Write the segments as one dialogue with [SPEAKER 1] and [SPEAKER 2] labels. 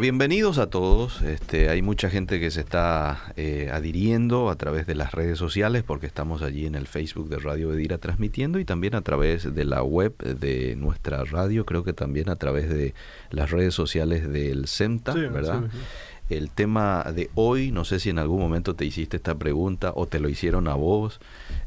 [SPEAKER 1] bienvenidos a todos. Este, hay mucha gente que se está eh, adhiriendo a través de las redes sociales porque estamos allí en el Facebook de Radio Bedira transmitiendo y también a través de la web de nuestra radio, creo que también a través de las redes sociales del CEMTA, ¿verdad? El tema de hoy, no sé si en algún momento te hiciste esta pregunta o te lo hicieron a vos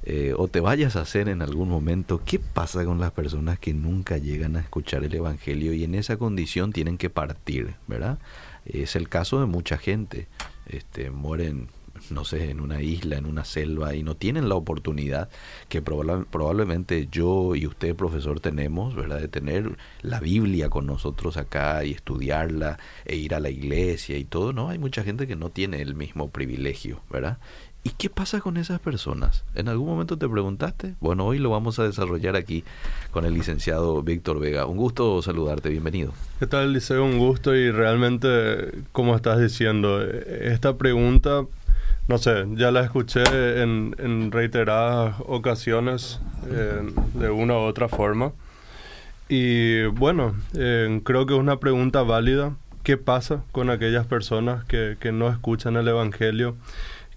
[SPEAKER 1] eh, o te vayas a hacer en algún momento, ¿qué pasa con las personas que nunca llegan a escuchar el Evangelio y en esa condición tienen que partir, ¿verdad? Es el caso de mucha gente, este, mueren no sé, en una isla, en una selva, y no tienen la oportunidad que probablemente yo y usted, profesor, tenemos, ¿verdad? De tener la Biblia con nosotros acá y estudiarla e ir a la iglesia y todo, ¿no? Hay mucha gente que no tiene el mismo privilegio, ¿verdad? ¿Y qué pasa con esas personas? ¿En algún momento te preguntaste? Bueno, hoy lo vamos a desarrollar aquí con el licenciado Víctor Vega. Un gusto saludarte, bienvenido.
[SPEAKER 2] ¿Qué tal, Liceo? Un gusto y realmente, como estás diciendo, esta pregunta no sé, ya la escuché en, reiteradas ocasiones de una u otra forma. Y bueno, creo que es una pregunta válida. ¿Qué pasa con aquellas personas que, no escuchan el Evangelio?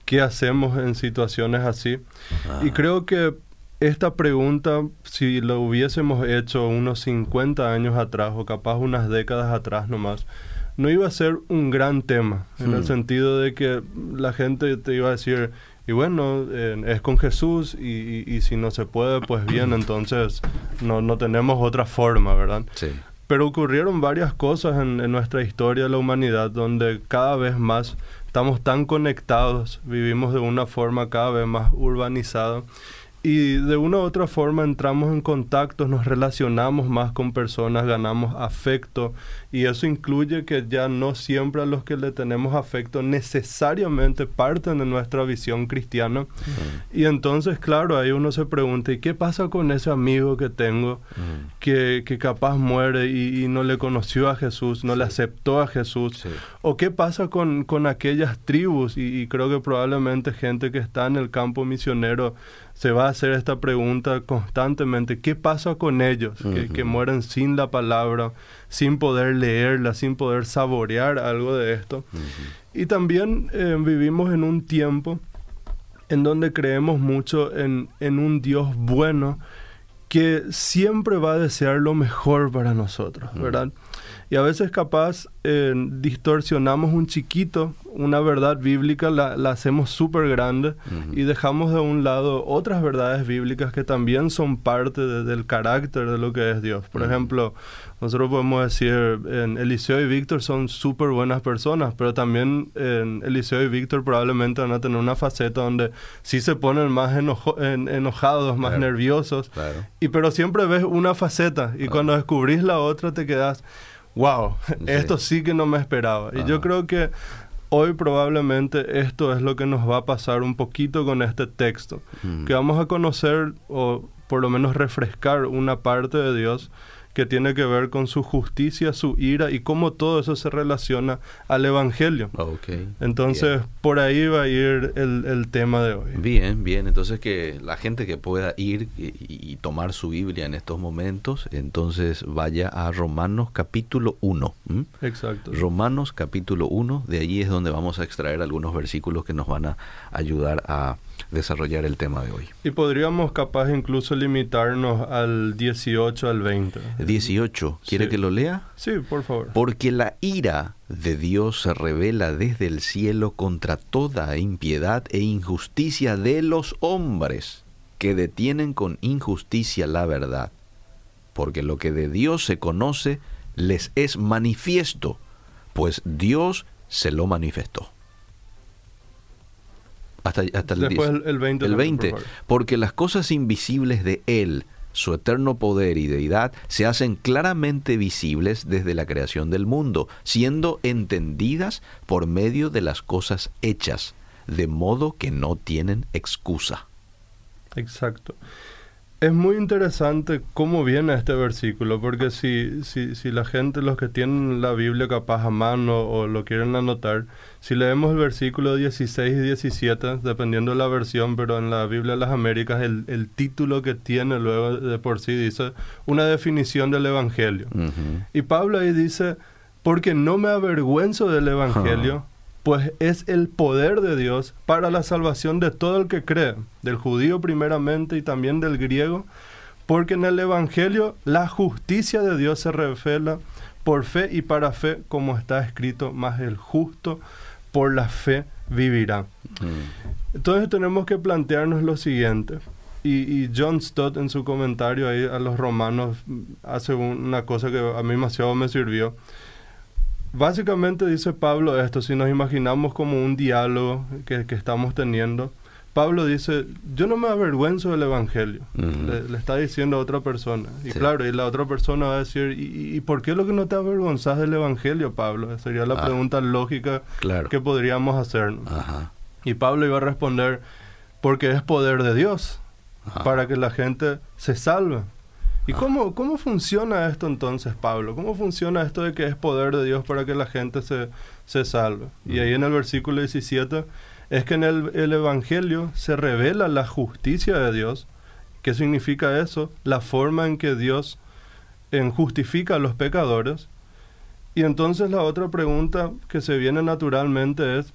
[SPEAKER 2] ¿Qué hacemos en situaciones así? Y creo que esta pregunta, si lo hubiésemos hecho unos 50 años atrás o capaz unas décadas atrás nomás, no iba a ser un gran tema, en el hmm. sentido de que la gente te iba a decir, y bueno, es con Jesús y, si no se puede, pues bien, entonces no, no tenemos otra forma, ¿verdad? Sí. Pero ocurrieron varias cosas en, en, nuestra historia de la humanidad donde cada vez más estamos tan conectados, vivimos de una forma cada vez más urbanizada y de una u otra forma entramos en contacto, nos relacionamos más con personas, ganamos afecto y eso incluye que ya no siempre a los que le tenemos afecto necesariamente parten de nuestra visión cristiana. Y entonces, claro, ahí uno se pregunta, ¿y qué pasa con ese amigo que tengo que, que, capaz muere y, no le conoció a Jesús, no le aceptó a Jesús? ¿O qué pasa con, con aquellas tribus? Y, y creo que probablemente gente que está en el campo misionero se va a hacer esta pregunta constantemente. ¿Qué pasa con ellos que, mueren sin la palabra, sin poder leerla, sin poder saborear algo de esto? Y también eh, vivimos en un tiempo en donde creemos mucho en, en un Dios bueno que siempre va a desear lo mejor para nosotros, ¿verdad? Y a veces capaz eh, distorsionamos un chiquito, una verdad bíblica, la, hacemos súper grande y dejamos de un lado otras verdades bíblicas que también son parte del carácter de lo que es Dios. Por ejemplo, nosotros podemos decir, en Eliseo y Víctor son súper buenas personas, pero también en Eliseo y Víctor probablemente van a tener una faceta donde sí se ponen más enojados, más nerviosos. Y pero siempre ves una faceta y cuando descubrís la otra te quedas wow, esto sí que no me esperaba. Y yo creo que hoy probablemente esto es lo que nos va a pasar un poquito con este texto, mm. que vamos a conocer o por lo menos refrescar una parte de Dios que tiene que ver con su justicia, su ira y cómo todo eso se relaciona al Evangelio. Okay. Entonces, por ahí va a ir el, tema de hoy.
[SPEAKER 1] Bien, bien. Entonces, que la gente que pueda ir y, tomar su Biblia en estos momentos, entonces vaya a Romanos capítulo 1.
[SPEAKER 2] Exacto.
[SPEAKER 1] Romanos capítulo 1, de allí es donde vamos a extraer algunos versículos que nos van a ayudar a desarrollar el tema de hoy.
[SPEAKER 2] Y podríamos capaz incluso limitarnos al 18 al 20.
[SPEAKER 1] 18, ¿quiere que lo lea?
[SPEAKER 2] Sí, por favor.
[SPEAKER 1] Porque la ira de Dios se revela desde el cielo contra toda impiedad e injusticia de los hombres que detienen con injusticia la verdad. Porque lo que de Dios se conoce les es manifiesto, pues Dios se lo manifestó hasta, el,
[SPEAKER 2] el 20.
[SPEAKER 1] El 20 porque las cosas invisibles de Él, su eterno poder y deidad, se hacen claramente visibles desde la creación del mundo, siendo entendidas por medio de las cosas hechas, de modo que no tienen excusa.
[SPEAKER 2] Exacto. Es muy interesante cómo viene este versículo, porque si, si, si, la gente, los que tienen la Biblia capaz a mano o lo quieren anotar, si leemos el versículo 16 y 17, dependiendo de la versión, pero en la Biblia de las Américas, el, el título que tiene luego de por sí dice una definición del Evangelio. Y Pablo ahí dice, porque no me avergüenzo del Evangelio, pues es el poder de Dios para la salvación de todo el que cree, del judío primeramente y también del griego, porque en el Evangelio la justicia de Dios se revela por fe y para fe, como está escrito, más el justo por la fe vivirá. Mm. Entonces tenemos que plantearnos lo siguiente. Y, John Stott en su comentario ahí a los romanos hace una cosa que a mí demasiado me sirvió. Básicamente dice Pablo esto, si nos imaginamos como un diálogo que, estamos teniendo, Pablo dice, yo no me avergüenzo del Evangelio, le, está diciendo a otra persona. Y claro, y la otra persona va a decir, ¿y, por qué lo que no te avergonzas del Evangelio, Pablo? sería la ah. pregunta lógica que podríamos hacernos. Y Pablo iba a responder, porque es poder de Dios para que la gente se salve. ¿Y cómo, cómo funciona esto entonces, Pablo? ¿Cómo funciona esto de que es poder de Dios para que la gente se, se salve? Y ahí en el versículo 17 es que en el, el Evangelio se revela la justicia de Dios. ¿Qué significa eso? La forma en que Dios en justifica a los pecadores. Y entonces la otra pregunta que se viene naturalmente es,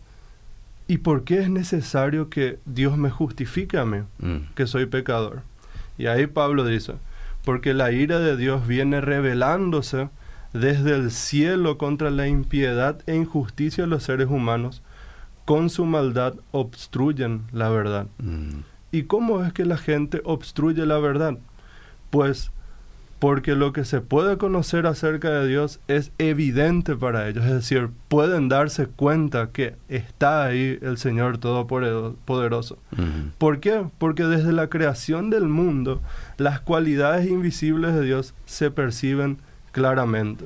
[SPEAKER 2] ¿Y por qué es necesario que Dios me justifique a mí, mm. que soy pecador? Y ahí Pablo dice, porque la ira de Dios viene revelándose desde el cielo contra la impiedad e injusticia de los seres humanos, con su maldad obstruyen la verdad. Mm. ¿Y cómo es que la gente obstruye la verdad? Pues porque lo que se puede conocer acerca de Dios es evidente para ellos, es decir, pueden darse cuenta que está ahí el Señor Todopoderoso. ¿Por qué? Porque desde la creación del mundo, las cualidades invisibles de Dios se perciben claramente.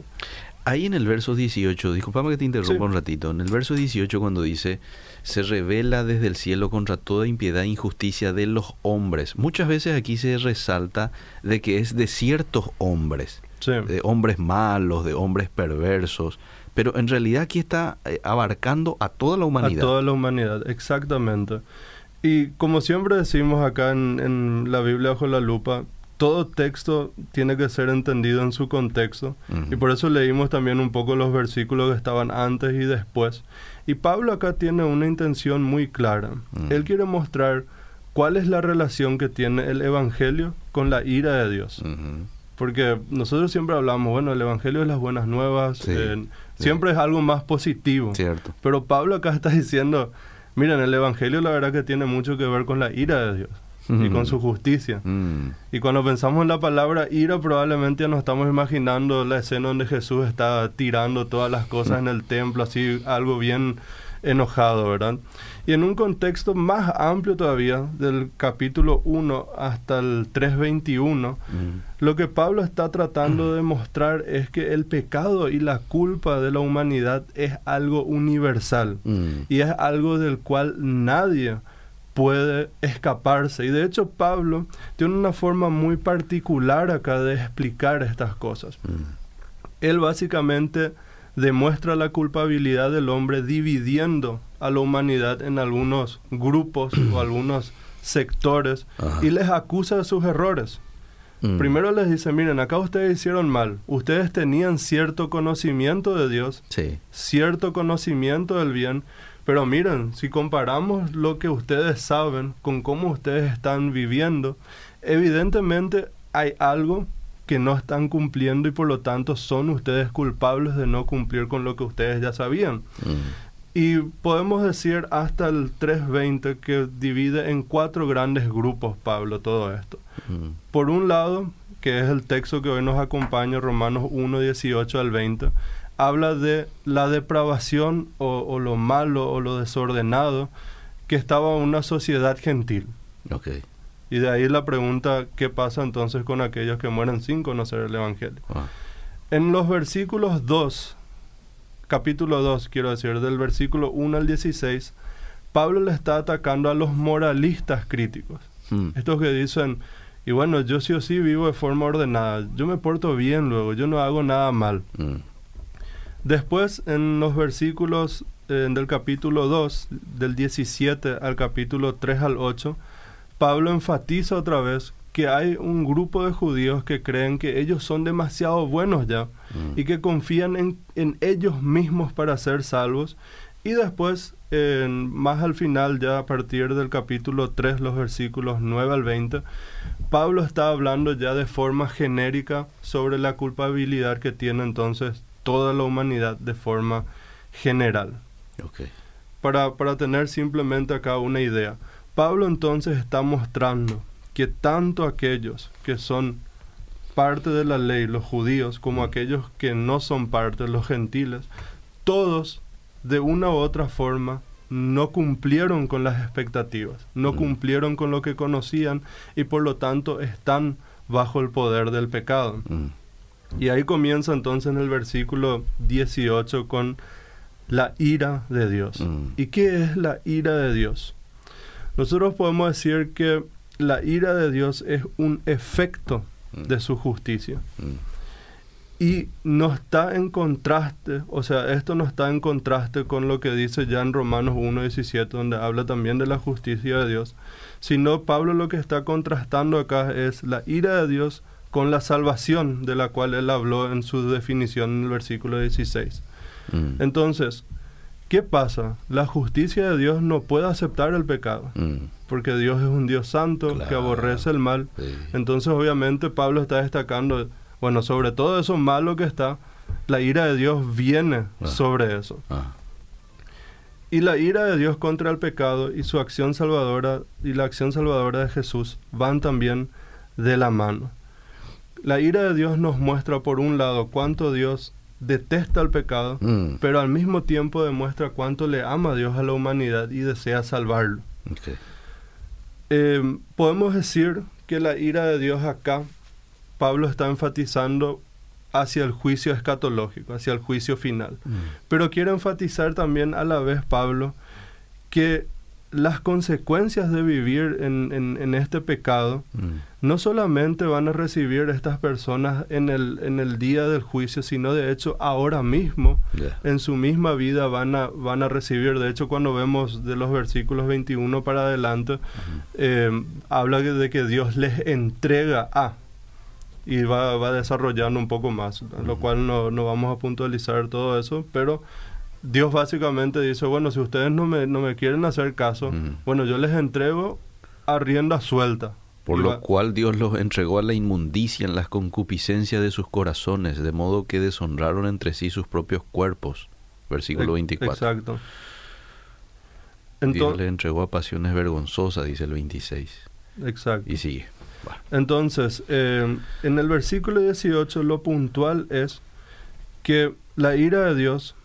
[SPEAKER 1] Ahí en el verso 18, disculpame que te interrumpa un ratito, en el verso 18 cuando dice, se revela desde el cielo contra toda impiedad e injusticia de los hombres. Muchas veces aquí se resalta de que es de ciertos hombres, de hombres malos, de hombres perversos, pero en realidad aquí está eh, abarcando a toda la humanidad.
[SPEAKER 2] A toda la humanidad, exactamente. Y como siempre decimos acá en la Biblia bajo la lupa, todo texto tiene que ser entendido en su contexto y por eso leímos también un poco los versículos que estaban antes y después. Y Pablo acá tiene una intención muy clara. Él quiere mostrar cuál es la relación que tiene el Evangelio con la ira de Dios. Porque nosotros siempre hablamos, bueno, el Evangelio es las buenas nuevas, eh, siempre es algo más positivo.
[SPEAKER 1] Cierto.
[SPEAKER 2] Pero Pablo acá está diciendo, miren, el Evangelio la verdad que tiene mucho que ver con la ira de Dios y con su justicia. Mm. Y cuando pensamos en la palabra ira, probablemente nos estamos imaginando la escena donde Jesús está tirando todas las cosas en el templo, así algo bien enojado, ¿verdad? Y en un contexto más amplio todavía, del capítulo 1 hasta el 3.21, mm. lo que Pablo está tratando de mostrar es que el pecado y la culpa de la humanidad es algo universal mm. y es algo del cual nadie puede escaparse. Y de hecho Pablo tiene una forma muy particular acá de explicar estas cosas. Mm. Él básicamente demuestra la culpabilidad del hombre dividiendo a la humanidad en algunos grupos o algunos sectores y les acusa de sus errores. Mm. Primero les dice, miren, acá ustedes hicieron mal. Ustedes tenían cierto conocimiento de Dios, cierto conocimiento del bien, pero miren, si comparamos lo que ustedes saben con cómo ustedes están viviendo, evidentemente hay algo que no están cumpliendo y por lo tanto son ustedes culpables de no cumplir con lo que ustedes ya sabían. Mm. Y podemos decir hasta el 3.20 que divide en cuatro grandes grupos, Pablo, todo esto. Mm. Por un lado, que es el texto que hoy nos acompaña, Romanos 1, 18 al 20, habla de la depravación o, lo malo o lo desordenado que estaba una sociedad gentil.
[SPEAKER 1] Okay.
[SPEAKER 2] Y de ahí la pregunta, ¿qué pasa entonces con aquellos que mueren sin conocer el Evangelio? Ah. En los versículos 2, capítulo 2, quiero decir, del versículo 1 al 16, Pablo le está atacando a los moralistas críticos. Hmm. Estos que dicen, y bueno, yo sí o sí vivo de forma ordenada, yo me porto bien luego, yo no hago nada mal. Hmm. Después, en los versículos eh, del capítulo 2, del 17 al capítulo 3 al 8, Pablo enfatiza otra vez que hay un grupo de judíos que creen que ellos son demasiado buenos ya
[SPEAKER 1] mm,
[SPEAKER 2] y que confían en, en ellos mismos para ser salvos. Y después, más al final, ya a partir del capítulo 3, los versículos 9 al 20, Pablo está hablando ya de forma genérica sobre la culpabilidad que tiene entonces toda la humanidad de forma general. Para, para tener simplemente acá una idea, Pablo entonces está mostrando que tanto aquellos que son parte de la ley, los judíos, como
[SPEAKER 1] Mm.
[SPEAKER 2] aquellos que no son parte, los gentiles, todos de una u otra forma no cumplieron con las expectativas, no
[SPEAKER 1] Mm.
[SPEAKER 2] cumplieron con lo que conocían y por lo tanto están bajo el poder del pecado.
[SPEAKER 1] Mm,
[SPEAKER 2] Y ahí comienza entonces en el versículo 18 con la ira de Dios.
[SPEAKER 1] Mm.
[SPEAKER 2] ¿Y qué es la ira de Dios? Nosotros podemos decir que la ira de Dios es un efecto
[SPEAKER 1] Mm.
[SPEAKER 2] de su justicia.
[SPEAKER 1] mm,
[SPEAKER 2] Y no está en contraste, o sea, esto no está en contraste con lo que dice ya en Romanos 1.17, donde habla también de la justicia de Dios, sino Pablo lo que está contrastando acá es la ira de Dios con la salvación de la cual él habló en su definición en el versículo 16.
[SPEAKER 1] mm,
[SPEAKER 2] Entonces, ¿qué pasa? La justicia de Dios no puede aceptar el pecado,
[SPEAKER 1] mm,
[SPEAKER 2] porque Dios es un Dios santo que aborrece el mal.
[SPEAKER 1] sí.
[SPEAKER 2] Entonces, obviamente, Pablo está destacando, bueno, sobre todo eso malo que está, la ira de Dios viene
[SPEAKER 1] Ah.
[SPEAKER 2] sobre eso.
[SPEAKER 1] Ah,
[SPEAKER 2] Y la ira de Dios contra el pecado y su acción salvadora y la acción salvadora de Jesús van también de la mano. La ira de Dios nos muestra, por un lado, cuánto Dios detesta el pecado,
[SPEAKER 1] mm,
[SPEAKER 2] pero al mismo tiempo demuestra cuánto le ama Dios a la humanidad y desea salvarlo. Eh, podemos decir que la ira de Dios acá, Pablo está enfatizando hacia el juicio escatológico, hacia el juicio final.
[SPEAKER 1] Mm,
[SPEAKER 2] Pero quiero enfatizar también a la vez, Pablo, que las consecuencias de vivir en, en- en este pecado
[SPEAKER 1] mm,
[SPEAKER 2] no solamente van a recibir estas personas en el, en el día del juicio, sino de hecho ahora mismo en su misma vida van a, van a recibir. De hecho, cuando vemos de los versículos 21 para adelante, eh, habla de que Dios les entrega a. Y va, va desarrollando un poco más, lo
[SPEAKER 1] Ujú.
[SPEAKER 2] cual no, no vamos a puntualizar todo eso, pero Dios básicamente dice, bueno, si ustedes no me, no me quieren hacer caso, bueno, yo les entrego a rienda suelta.
[SPEAKER 1] Por lo
[SPEAKER 2] va-
[SPEAKER 1] cual Dios los entregó a la inmundicia en las concupiscencias de sus corazones, de modo que deshonraron entre sí sus propios cuerpos. Versículo
[SPEAKER 2] Ex-
[SPEAKER 1] 24.
[SPEAKER 2] Exacto.
[SPEAKER 1] Dios
[SPEAKER 2] Entonces,
[SPEAKER 1] le entregó a pasiones vergonzosas, dice el 26.
[SPEAKER 2] exacto.
[SPEAKER 1] Y sigue.
[SPEAKER 2] Entonces, eh, en el versículo 18 lo puntual es que la ira de Dios,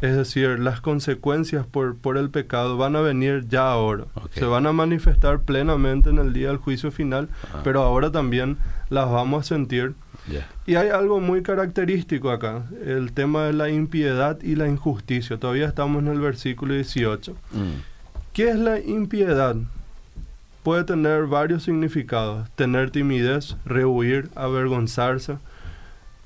[SPEAKER 2] es decir, las consecuencias por, por el pecado van a venir ya ahora. Se van a manifestar plenamente en el día del juicio final,
[SPEAKER 1] Ah,
[SPEAKER 2] pero ahora también las vamos a sentir. Y hay algo muy característico acá, el tema de la impiedad y la injusticia. Todavía estamos en el versículo 18.
[SPEAKER 1] Mm,
[SPEAKER 2] ¿Qué es la impiedad? Puede tener varios significados. Tener timidez, rehuir, avergonzarse,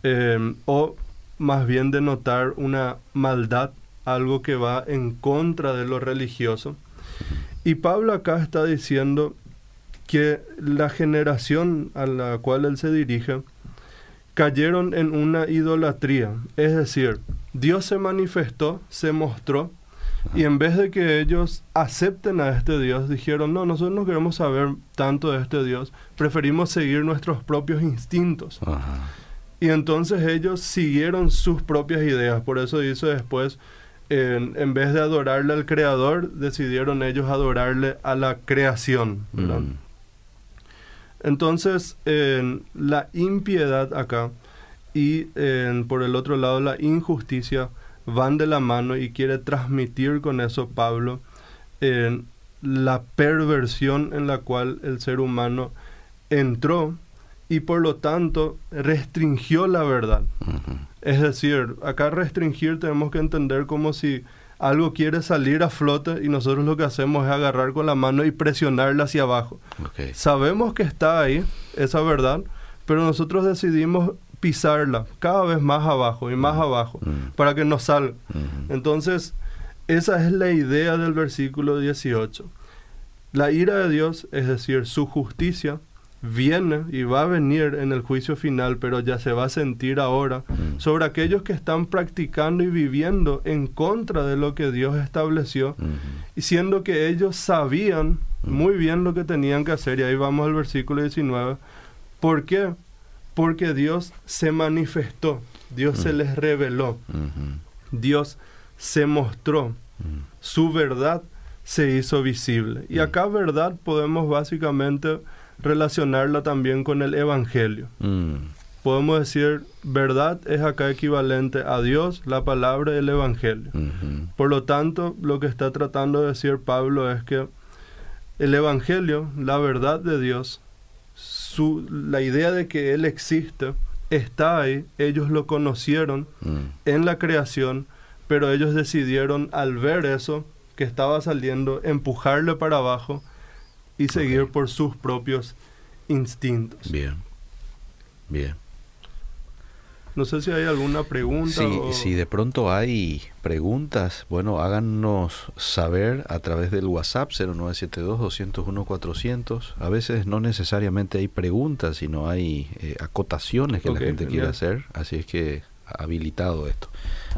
[SPEAKER 2] eh, o más bien denotar una maldad, algo que va en contra de lo religioso. Y Pablo acá está diciendo que la generación a la cual él se dirige cayeron en una idolatría. Es decir, Dios se manifestó, se mostró, y en vez de que ellos acepten a este Dios, dijeron, no, nosotros no queremos saber tanto de este Dios, preferimos seguir nuestros propios instintos.
[SPEAKER 1] Ajá.
[SPEAKER 2] Y entonces ellos siguieron sus propias ideas. Por eso dice después, en, en vez de adorarle al Creador, decidieron ellos adorarle a la creación. ¿verdad?
[SPEAKER 1] Mm,
[SPEAKER 2] Entonces, en la impiedad acá y en, por el otro lado la injusticia van de la mano y quiere transmitir con eso Pablo en la perversión en la cual el ser humano entró y por lo tanto restringió la verdad. Es decir, acá restringir tenemos que entender como si algo quiere salir a flote y nosotros lo que hacemos es agarrar con la mano y presionarla hacia abajo. Sabemos que está ahí, esa verdad, pero nosotros decidimos pisarla cada vez más abajo y más abajo
[SPEAKER 1] Mm,
[SPEAKER 2] para que nos salga. Entonces, esa es la idea del versículo 18. La ira de Dios, es decir, su justicia, viene y va a venir en el juicio final, pero ya se va a sentir ahora,
[SPEAKER 1] Mm.
[SPEAKER 2] sobre aquellos que están practicando y viviendo en contra de lo que Dios estableció,
[SPEAKER 1] Ujú.
[SPEAKER 2] y siendo que ellos sabían
[SPEAKER 1] Mm.
[SPEAKER 2] muy bien lo que tenían que hacer, y ahí vamos al versículo 19. ¿Por qué? Porque Dios se manifestó, Dios se
[SPEAKER 1] Mm.
[SPEAKER 2] les reveló,
[SPEAKER 1] Ujú.
[SPEAKER 2] Dios se mostró,
[SPEAKER 1] Mm.
[SPEAKER 2] su verdad se hizo visible. Y
[SPEAKER 1] Mm.
[SPEAKER 2] acá verdad podemos básicamente relacionarla también con el Evangelio.
[SPEAKER 1] Mm.
[SPEAKER 2] Podemos decir, verdad es acá equivalente a Dios, la palabra el Evangelio. Por lo tanto, lo que está tratando de decir Pablo es que el Evangelio, la verdad de Dios, su, la idea de que Él existe, está ahí, ellos lo conocieron
[SPEAKER 1] Mm.
[SPEAKER 2] en la creación, pero ellos decidieron al ver eso que estaba saliendo, empujarle para abajo y seguir
[SPEAKER 1] Ok.
[SPEAKER 2] por sus propios instintos.
[SPEAKER 1] Bien. Bien.
[SPEAKER 2] No sé si hay alguna pregunta.
[SPEAKER 1] Si,
[SPEAKER 2] o-
[SPEAKER 1] si de pronto hay preguntas, bueno, háganos saber a través del WhatsApp 0972-201-400. A veces no necesariamente hay preguntas, sino hay eh, acotaciones que
[SPEAKER 2] Ok,
[SPEAKER 1] la gente quiere
[SPEAKER 2] genial.
[SPEAKER 1] hacer. Así es que habilitado esto.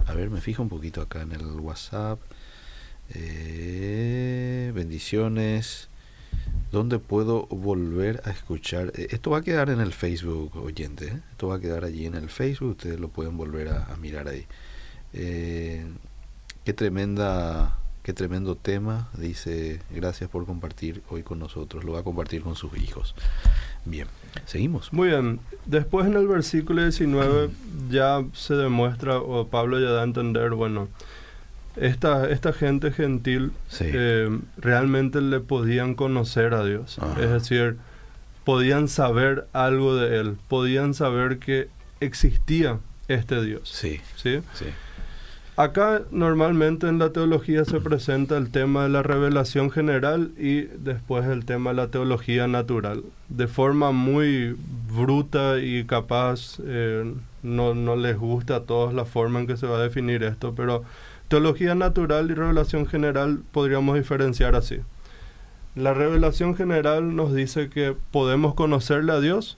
[SPEAKER 1] A ver, me fijo un poquito acá en el WhatsApp. Eh, bendiciones. ¿Dónde puedo volver a escuchar? Eh, Esto va a quedar en el Facebook, oyente. ¿eh? Esto va a quedar allí en el Facebook. Ustedes lo pueden volver a, mirar ahí. Eh, qué tremenda, qué tremendo tema. Dice, gracias por compartir hoy con nosotros. Lo va a compartir con sus hijos. Bien, seguimos.
[SPEAKER 2] Muy bien. Después en el versículo 19 ya se demuestra, o Pablo ya da a entender, bueno, esta, esta gente gentil
[SPEAKER 1] Sí.
[SPEAKER 2] eh, realmente le podían conocer a Dios.
[SPEAKER 1] Ajá.
[SPEAKER 2] Es decir, podían saber algo de Él, podían saber que existía este Dios.
[SPEAKER 1] Sí,
[SPEAKER 2] ¿sí?
[SPEAKER 1] sí.
[SPEAKER 2] Acá normalmente en la teología se presenta el tema de la revelación general y después el tema de la teología natural. De forma muy bruta y capaz, eh, no, no les gusta a todos la forma en que se va a definir esto, pero teología natural y revelación general podríamos diferenciar así. La revelación general nos dice que podemos conocerle a Dios,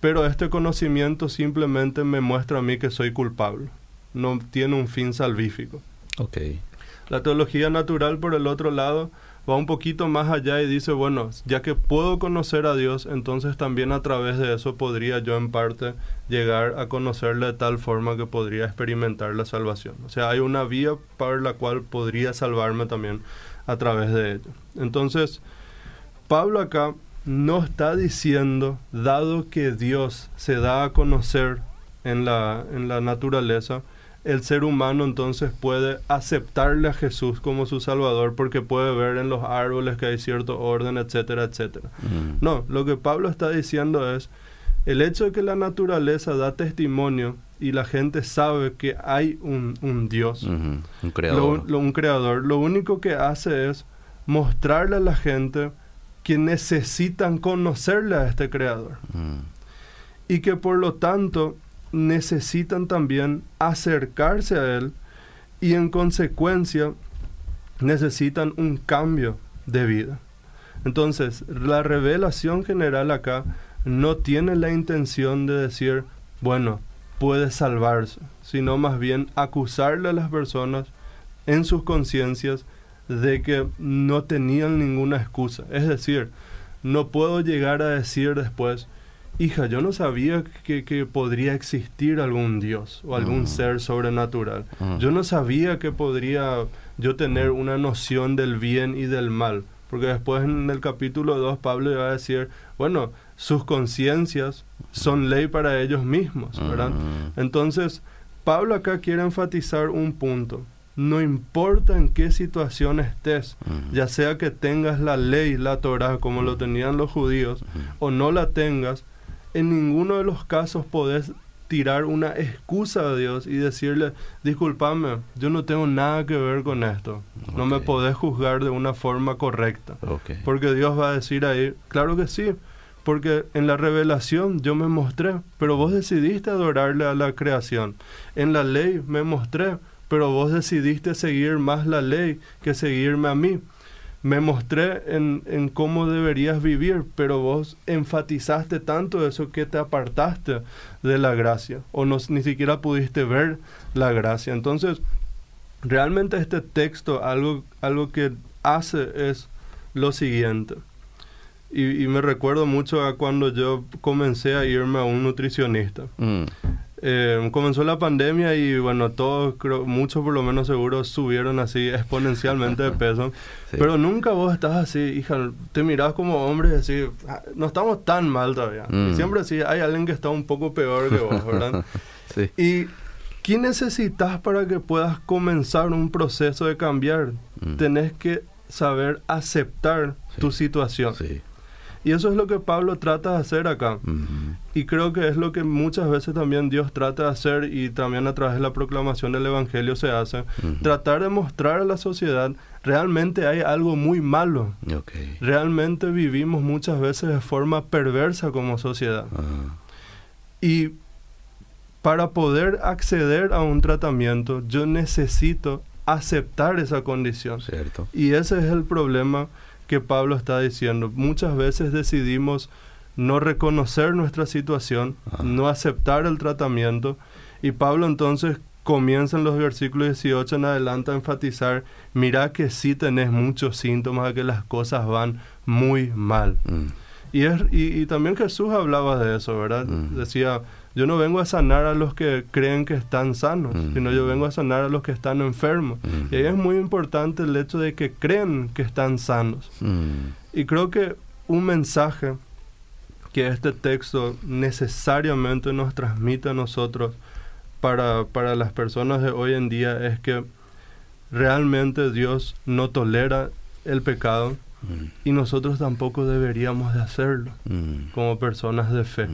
[SPEAKER 2] pero este conocimiento simplemente me muestra a mí que soy culpable no tiene un fin salvífico.
[SPEAKER 1] Ok.
[SPEAKER 2] La teología natural, por el otro lado, va un poquito más allá y dice, bueno, ya que puedo conocer a Dios, entonces también a través de eso podría yo en parte llegar a conocerle de tal forma que podría experimentar la salvación. O sea, hay una vía para la cual podría salvarme también a través de ello. Entonces, Pablo acá no está diciendo, dado que Dios se da a conocer en la, en la naturaleza, el ser humano entonces puede aceptarle a Jesús como su Salvador porque puede ver en los árboles que hay cierto orden, etcétera, etcétera.
[SPEAKER 1] Mm.
[SPEAKER 2] No, lo que Pablo está diciendo es, el hecho de que la naturaleza da testimonio y la gente sabe que hay un, un Dios,
[SPEAKER 1] Un creador.
[SPEAKER 2] lo- un creador, lo único que hace es mostrarle a la gente que necesitan conocerle a este creador
[SPEAKER 1] Mm.
[SPEAKER 2] y que por lo tanto necesitan también acercarse a Él y en consecuencia necesitan un cambio de vida. Entonces, la revelación general acá no tiene la intención de decir, bueno, puede salvarse, sino más bien acusarle a las personas en sus conciencias de que no tenían ninguna excusa. Es decir, no puedo llegar a decir después, hija, yo no sabía que, que podría existir algún Dios o algún
[SPEAKER 1] Mm.
[SPEAKER 2] ser sobrenatural.
[SPEAKER 1] Mm.
[SPEAKER 2] Yo no sabía que podría yo tener una noción del bien y del mal. Porque después en el capítulo 2 Pablo va a decir, bueno, sus conciencias son ley para ellos mismos, ¿verdad?
[SPEAKER 1] Mm.
[SPEAKER 2] Entonces, Pablo acá quiere enfatizar un punto. No importa en qué situación estés, ya sea que tengas la ley, la Torah, como lo tenían los judíos, o no la tengas, en ninguno de los casos podés tirar una excusa a Dios y decirle, discúlpame, yo no tengo nada que ver con esto. No me podés juzgar de una forma correcta. Porque Dios va a decir ahí, claro que sí, porque en la revelación yo me mostré, pero vos decidiste adorarle a la creación. En la ley me mostré, pero vos decidiste seguir más la ley que seguirme a mí. Me mostré en, en, cómo deberías vivir, pero vos enfatizaste tanto eso que te apartaste de la gracia o no, ni siquiera pudiste ver la gracia. Entonces, realmente este texto algo, algo que hace es lo siguiente. Y, me recuerdo mucho a cuando yo comencé a irme a un nutricionista. Mm. Eh, comenzó la pandemia y bueno, todos, creo, muchos por lo menos seguros subieron así exponencialmente de peso. Pero nunca vos estás así, hija, te mirás como hombre y decís, ah, no estamos tan mal todavía. Y mm. siempre sí, hay alguien que está un poco peor que vos, ¿verdad? sí. Y ¿qué necesitas para que puedas comenzar un proceso de cambiar? Mm. Tenés que saber aceptar tu situación. Sí. Y eso es lo que Pablo trata de hacer acá. Y creo que es lo que muchas veces también Dios trata de hacer y también a través de la proclamación del Evangelio se hace. Tratar de mostrar a la sociedad realmente hay algo muy malo. Realmente vivimos muchas veces de forma perversa como sociedad. Y para poder acceder a un tratamiento yo necesito aceptar esa condición. Cierto. Y ese es el problema que Pablo está diciendo. Muchas veces decidimos no reconocer nuestra situación, no aceptar el tratamiento. Y Pablo entonces comienza en los versículos 18 en adelante a enfatizar, mira que sí tenés muchos síntomas de que las cosas van muy mal. Mm. Y, es, y, también Jesús hablaba de eso, ¿verdad? Mm. Decía, yo no vengo a sanar a los que creen que están sanos, sino yo vengo a sanar a los que están enfermos. Y ahí es muy importante el hecho de que creen que están sanos. Y creo que un mensaje que este texto necesariamente nos transmite a nosotros para, para las personas de hoy en día es que realmente Dios no tolera el pecado y nosotros tampoco deberíamos de hacerlo como personas de fe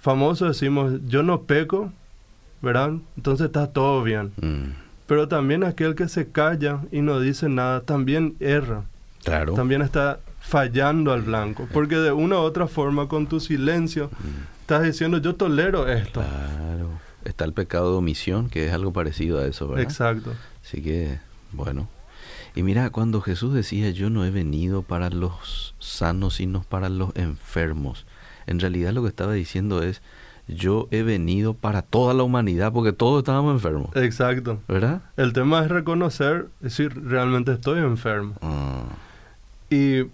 [SPEAKER 2] famoso decimos, yo no peco, ¿verdad? Entonces está todo bien. Mm. Pero también aquel que se calla y no dice nada, también erra. Claro. También está fallando al blanco. Porque de una u otra forma, con tu silencio, mm. estás diciendo, yo tolero esto.
[SPEAKER 1] Claro. Está el pecado de omisión, que es algo parecido a eso, ¿verdad?
[SPEAKER 2] Exacto.
[SPEAKER 1] Así que, bueno. Y mira, cuando Jesús decía, yo no he venido para los sanos, sino para los enfermos en realidad lo que estaba diciendo es, yo he venido para toda la humanidad porque todos estábamos enfermos.
[SPEAKER 2] Exacto.
[SPEAKER 1] ¿Verdad?
[SPEAKER 2] El tema es reconocer, decir, realmente estoy enfermo. Ah. Y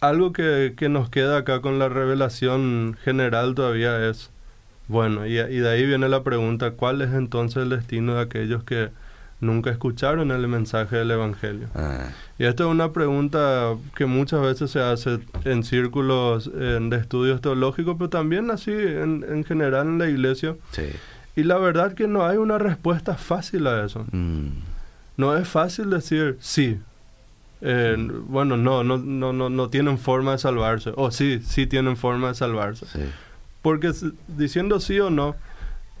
[SPEAKER 2] algo que, que, nos queda acá con la revelación general todavía es, bueno, y, y de ahí viene la pregunta, ¿cuál es entonces el destino de aquellos que nunca escucharon el mensaje del Evangelio. Ah. Y esta es una pregunta que muchas veces se hace en círculos de estudios teológicos, pero también así en, general en la iglesia. Y la verdad que no hay una respuesta fácil a eso. Mm. No es fácil decir sí. Bueno, no, no, no, no, no tienen forma de salvarse. O sí, sí tienen forma de salvarse. Porque diciendo sí o no,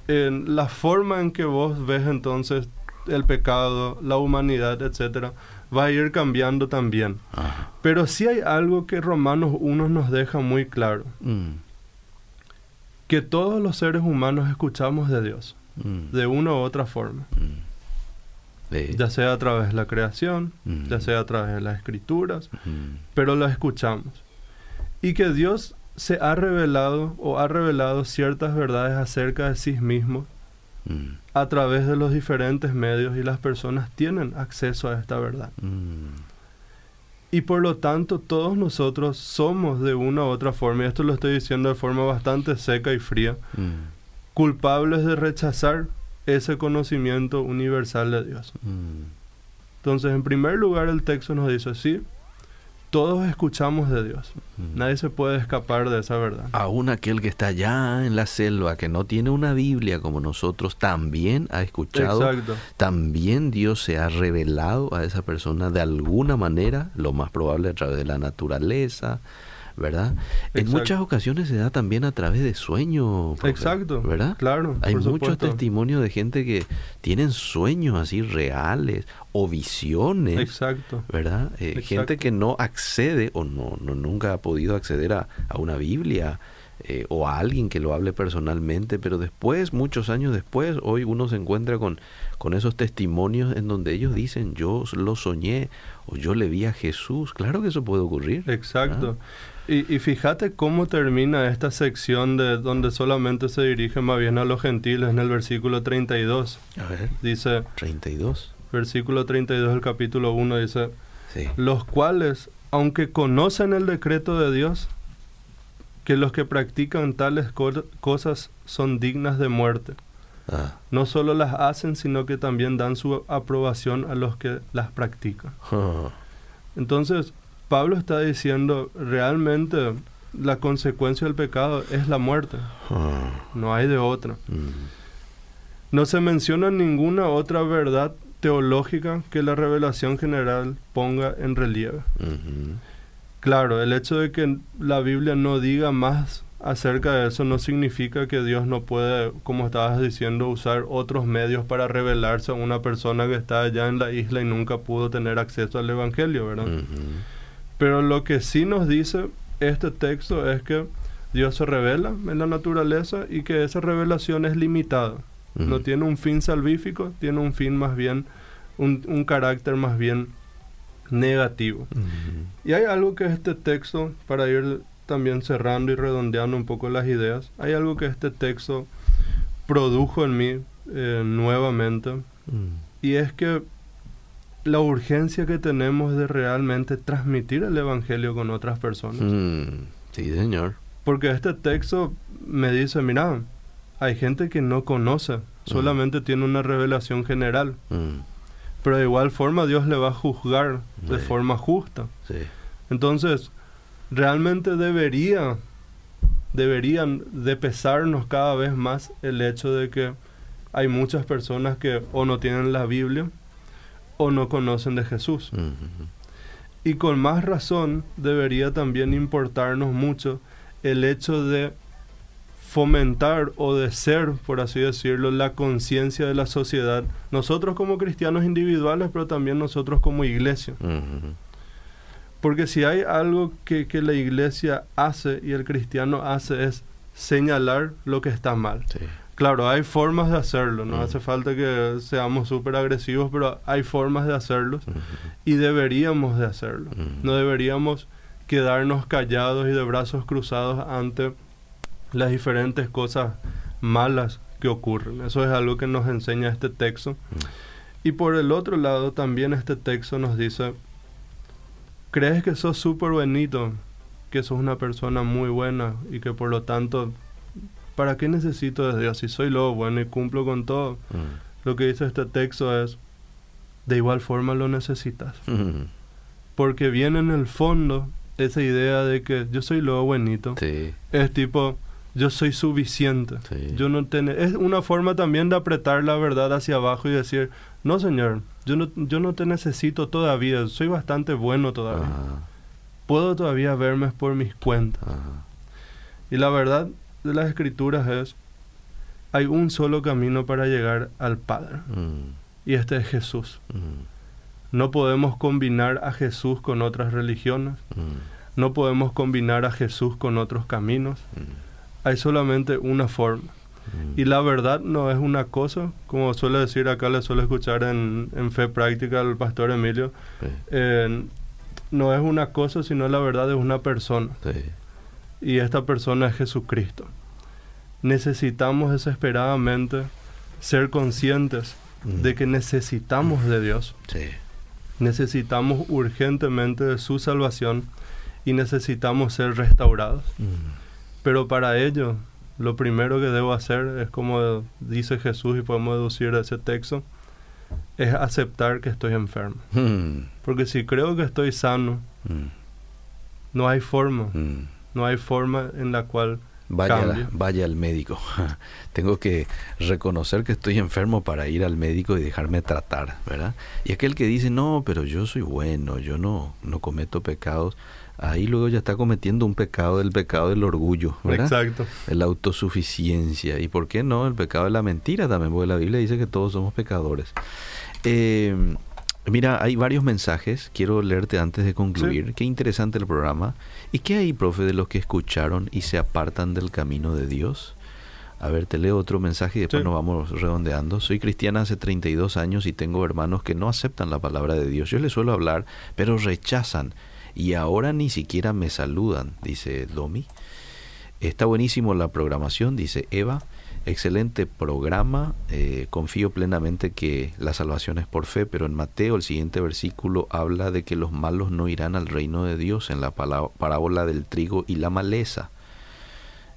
[SPEAKER 2] en la forma en que vos ves entonces el pecado, la humanidad, etcétera, va a ir cambiando también. Pero sí hay algo que Romanos 1 nos deja muy claro. Mm. Que todos los seres humanos escuchamos de Dios, mm. de una u otra forma. Mm. Ya sea a través de la creación, ya sea a través de las escrituras, pero lo escuchamos. Y que Dios se ha revelado o ha revelado ciertas verdades acerca de sí mismo Mm. a través de los diferentes medios y las personas tienen acceso a esta verdad. Mm. Y por lo tanto todos nosotros somos de una u otra forma, y esto lo estoy diciendo de forma bastante seca y fría, mm. culpables de rechazar ese conocimiento universal de Dios. Entonces, en primer lugar, el texto nos dice, sí, todos escuchamos de Dios. Nadie se puede escapar de esa verdad.
[SPEAKER 1] Aún aquel que está allá en la selva, que no tiene una Biblia como nosotros, también ha escuchado. Exacto. También Dios se ha revelado a esa persona de alguna manera, lo más probable a través de la naturaleza, ¿verdad? En muchas ocasiones se da también a través de sueños.
[SPEAKER 2] Exacto.
[SPEAKER 1] ¿Verdad?
[SPEAKER 2] Claro.
[SPEAKER 1] Hay muchos testimonios de gente que tienen sueños así reales o visiones.
[SPEAKER 2] Exacto.
[SPEAKER 1] ¿Verdad? Eh, gente que no accede o no, no nunca ha podido acceder a, a una Biblia eh, o a alguien que lo hable personalmente, pero después, muchos años después, hoy uno se encuentra con, con esos testimonios en donde ellos dicen, yo lo soñé o yo le vi a Jesús. Claro que eso puede ocurrir.
[SPEAKER 2] Exacto. Y, y, fíjate cómo termina esta sección de donde solamente se dirige más bien a los gentiles en el versículo 32.
[SPEAKER 1] A ver.
[SPEAKER 2] Dice...
[SPEAKER 1] 32.
[SPEAKER 2] Versículo 32 del capítulo 1 dice, los cuales, aunque conocen el decreto de Dios, que los que practican tales cosas son dignas de muerte. Ah. No solo las hacen, sino que también dan su aprobación a los que las practican. Ah. Entonces, Pablo está diciendo, realmente la consecuencia del pecado es la muerte. Ah. No hay de otra. Mm. No se menciona ninguna otra verdad teológica que la revelación general ponga en relieve. Claro, el hecho de que la Biblia no diga más acerca de eso no significa que Dios no puede, como estabas diciendo, usar otros medios para revelarse a una persona que está allá en la isla y nunca pudo tener acceso al Evangelio, ¿verdad? Pero lo que sí nos dice este texto es que Dios se revela en la naturaleza y que esa revelación es limitada. No tiene un fin salvífico, tiene un fin más bien, un, un carácter más bien negativo. Y hay algo que este texto, para ir también cerrando y redondeando un poco las ideas, hay algo que este texto produjo en mí eh, nuevamente, y es que la urgencia que tenemos de realmente transmitir el Evangelio con otras personas.
[SPEAKER 1] Sí, señor.
[SPEAKER 2] Porque este texto me dice, mira, hay gente que no conoce, solamente tiene una revelación general pero de igual forma Dios le va a juzgar de forma justa. Entonces, realmente debería, deberían de pesarnos cada vez más el hecho de que hay muchas personas que o no tienen la Biblia o no conocen de Jesús. Y con más razón debería también importarnos mucho el hecho de fomentar o de ser, por así decirlo, la conciencia de la sociedad, nosotros como cristianos individuales, pero también nosotros como iglesia. Porque si hay algo que, la iglesia hace y el cristiano hace es señalar lo que está mal. Claro, hay formas de hacerlo, no hace falta que seamos súper agresivos, pero hay formas de hacerlo y deberíamos de hacerlo. No deberíamos quedarnos callados y de brazos cruzados ante las diferentes cosas malas que ocurren. Eso es algo que nos enseña este texto. Y por el otro lado, también este texto nos dice, crees que sos súper bonito, que sos una persona muy buena y que por lo tanto, ¿para qué necesito de Dios? Si soy lo bueno y cumplo con todo. Mm. Lo que dice este texto es, de igual forma lo necesitas. Porque viene en el fondo esa idea de que yo soy lo buenito. Es tipo, yo soy suficiente. Yo no es una forma también de apretar la verdad hacia abajo y decir, no señor, yo no, yo no te necesito todavía, soy bastante bueno todavía. Puedo todavía verme por mis cuentas. Y la verdad de las escrituras es, hay un solo camino para llegar al Padre. Mm. Y este es Jesús. Mm. No podemos combinar a Jesús con otras religiones. Mm. No podemos combinar a Jesús con otros caminos hay solamente una forma. Y la verdad no es una cosa, como suele decir acá, le suele escuchar en, Fe Práctica al pastor Emilio, no es una cosa, sino la verdad es una persona. Y esta persona es Jesucristo. Necesitamos desesperadamente ser conscientes mm. de que necesitamos de Dios. Necesitamos urgentemente de su salvación y necesitamos ser restaurados. Mm. Pero para ello, lo primero que debo hacer es como dice Jesús y podemos deducir de ese texto, es aceptar que estoy enfermo. Hmm. Porque si creo que estoy sano, no hay forma. No hay forma en la cual
[SPEAKER 1] Vaya, vaya al médico. Tengo que reconocer que estoy enfermo para ir al médico y dejarme tratar, ¿verdad? Y aquel que dice, no, pero yo soy bueno, yo no, no cometo pecados ahí luego ya está cometiendo un pecado, el pecado del orgullo, ¿verdad?
[SPEAKER 2] Exacto.
[SPEAKER 1] La autosuficiencia. ¿Y por qué no? El pecado de la mentira también, porque la Biblia dice que todos somos pecadores. Eh, Mira, hay varios mensajes. Quiero leerte antes de concluir. Qué interesante el programa. ¿Y qué hay, profe, de los que escucharon y se apartan del camino de Dios? A ver, te leo otro mensaje y después nos vamos redondeando. Soy cristiana hace 32 años y tengo hermanos que no aceptan la palabra de Dios. Yo les suelo hablar, pero rechazan. Y ahora ni siquiera me saludan, dice Domi. Está buenísimo la programación, dice Eva. Excelente programa. Eh, confío plenamente que la salvación es por fe, pero en Mateo el siguiente versículo habla de que los malos no irán al reino de Dios en la parábola del trigo y la maleza.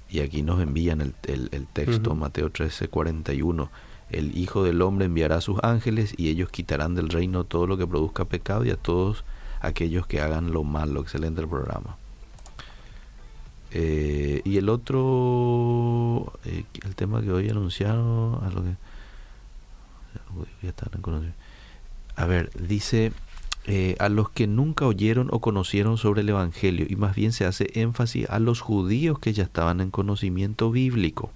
[SPEAKER 1] Y aquí nos envían el, el, texto, Mateo 13, 41. El Hijo del Hombre enviará a sus ángeles y ellos quitarán del reino todo lo que produzca pecado y a todos aquellos que hagan lo malo. Excelente el programa. Eh, y el otro, eh, el tema que hoy anunciaron, a lo que a ver, dice eh, a los que nunca oyeron o conocieron sobre el Evangelio y más bien se hace énfasis a los judíos que ya estaban en conocimiento bíblico.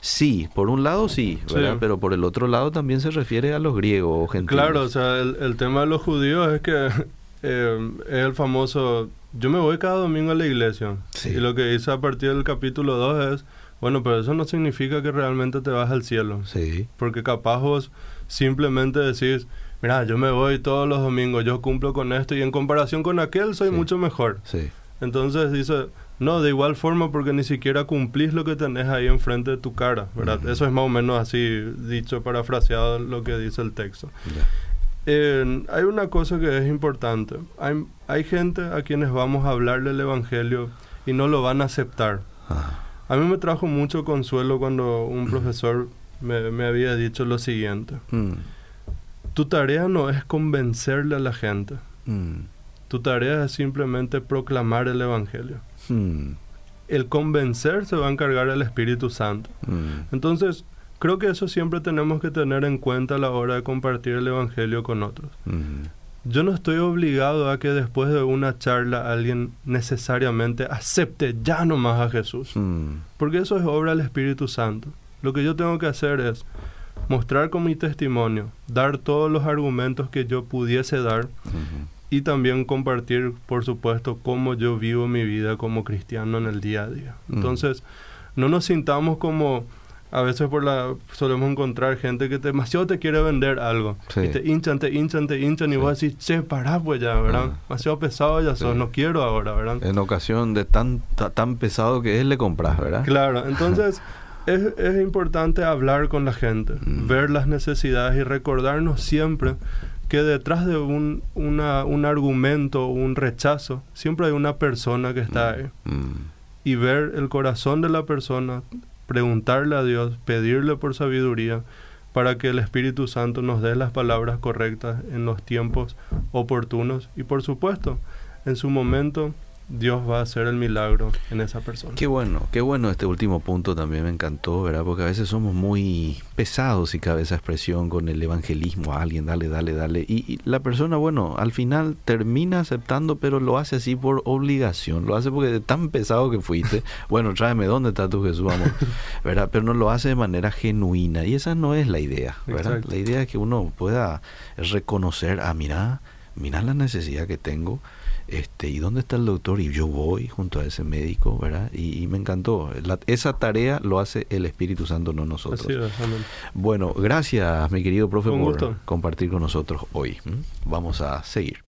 [SPEAKER 1] Sí, por un lado sí, pero por el otro lado también se refiere a los griegos o gentiles.
[SPEAKER 2] Claro, o sea, el, tema de los judíos es que es el famoso yo me voy cada domingo a la iglesia. Y lo que dice a partir del capítulo 2 es, bueno, pero eso no significa que realmente te vas al cielo.
[SPEAKER 1] Sí.
[SPEAKER 2] Porque capaz vos simplemente decís, mira, yo me voy todos los domingos, yo cumplo con esto y en comparación con aquel soy mucho mejor.
[SPEAKER 1] Sí.
[SPEAKER 2] Entonces dice, no, de igual forma porque ni siquiera cumplís lo que tenés ahí enfrente de tu cara, ¿verdad? Eso es más o menos así dicho, parafraseado lo que dice el texto hay una cosa que es importante. Hay, hay, gente a quienes vamos a hablar del Evangelio y no lo van a aceptar. Ah. A mí me trajo mucho consuelo cuando un profesor me, me había dicho lo siguiente. Mm. Tu tarea no es convencerle a la gente. Mm. Tu tarea es simplemente proclamar el Evangelio. Mm. El convencer se va a encargar el Espíritu Santo. Entonces, Creo que eso siempre tenemos que tener en cuenta a la hora de compartir el Evangelio con otros. Yo no estoy obligado a que después de una charla alguien necesariamente acepte ya nomás a Jesús, mm. porque eso es obra del Espíritu Santo. Lo que yo tengo que hacer es mostrar con mi testimonio, dar todos los argumentos que yo pudiese dar y también compartir, por supuesto, cómo yo vivo mi vida como cristiano en el día a día. Mm. Entonces, no nos sintamos como a veces por la solemos encontrar gente que demasiado te quiere vender algo. Y te hinchan, te hinchan, te hinchan y vos decís, che, pará pues ya, ¿verdad? Ah. Demasiado pesado ya sos, no quiero ahora, ¿verdad?
[SPEAKER 1] En ocasión de tan, tan pesado que es, le compras, ¿verdad?
[SPEAKER 2] Claro, entonces es, es, importante hablar con la gente, mm. ver las necesidades y recordarnos siempre que detrás de un, una, un argumento, un rechazo, siempre hay una persona que está mm. ahí. Mm. Y ver el corazón de la persona, preguntarle a Dios, pedirle por sabiduría para que el Espíritu Santo nos dé las palabras correctas en los tiempos oportunos y por supuesto en su momento Dios va a hacer el milagro en esa persona.
[SPEAKER 1] Qué bueno, qué bueno este último punto también me encantó, ¿verdad? Porque a veces somos muy pesados y cabe esa expresión con el evangelismo a alguien, dale, dale, dale. Y, la persona, bueno, al final termina aceptando, pero lo hace así por obligación, lo hace porque de tan pesado que fuiste, bueno, tráeme, ¿dónde está tu Jesús, amor? ¿Verdad? Pero no lo hace de manera genuina y esa no es la idea, ¿verdad? La idea es que uno pueda reconocer, ah, mira, mira la necesidad que tengo este, ¿y dónde está el doctor? Y yo voy junto a ese médico, ¿verdad? Y, me encantó. esa tarea lo hace el Espíritu Santo, no nosotros. bueno, gracias, mi querido profe, por compartir con nosotros hoy. Vamos a seguir.